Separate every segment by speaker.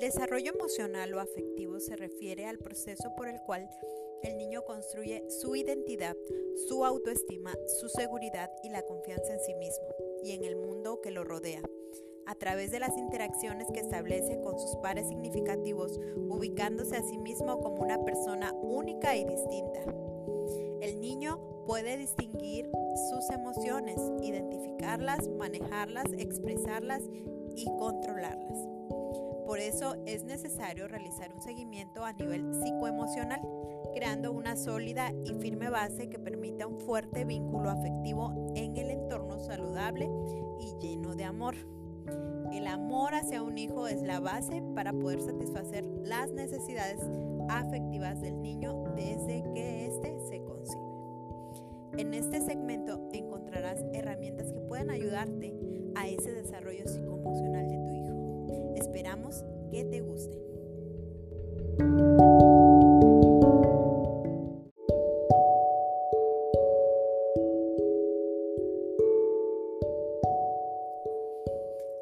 Speaker 1: desarrollo emocional o afectivo se refiere al proceso por el cual el niño construye su identidad, su autoestima, su seguridad y la confianza en sí mismo y en el mundo que lo rodea, a través de las interacciones que establece con sus pares significativos, ubicándose a sí mismo como una persona única y distinta. El niño puede distinguir sus emociones, identificarlas, manejarlas, expresarlas y controlarlas. Eso es necesario realizar un seguimiento a nivel psicoemocional, creando una sólida y firme base que permita un fuerte vínculo afectivo en el entorno saludable y lleno de amor. El amor hacia un hijo es la base para poder satisfacer las necesidades afectivas del niño desde que éste se concibe. En este segmento encontrarás herramientas que pueden ayudarte a ese desarrollo psicoemocional que te gusten.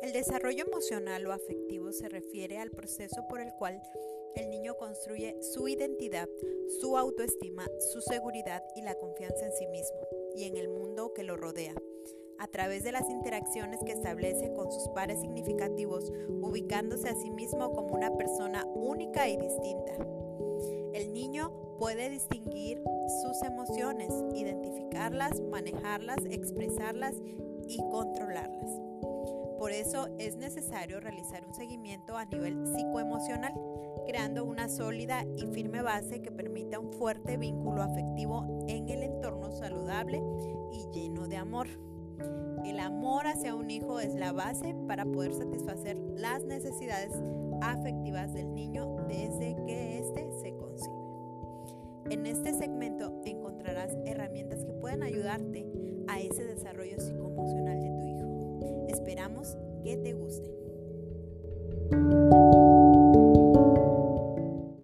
Speaker 1: El desarrollo emocional o afectivo se refiere al proceso por el cual el niño construye su identidad, su autoestima, su seguridad y la confianza en sí mismo y en el mundo que lo rodea a través de las interacciones que establece con sus pares significativos, ubicándose a sí mismo como una persona única y distinta. El niño puede distinguir sus emociones, identificarlas, manejarlas, expresarlas y controlarlas. Por eso es necesario realizar un seguimiento a nivel psicoemocional, creando una sólida y firme base que permita un fuerte vínculo afectivo en el entorno saludable y lleno de amor. Amor hacia un hijo es la base para poder satisfacer las necesidades afectivas del niño desde que éste se concibe. En este segmento encontrarás herramientas que pueden ayudarte a ese desarrollo psicoemocional de tu hijo. Esperamos que te guste.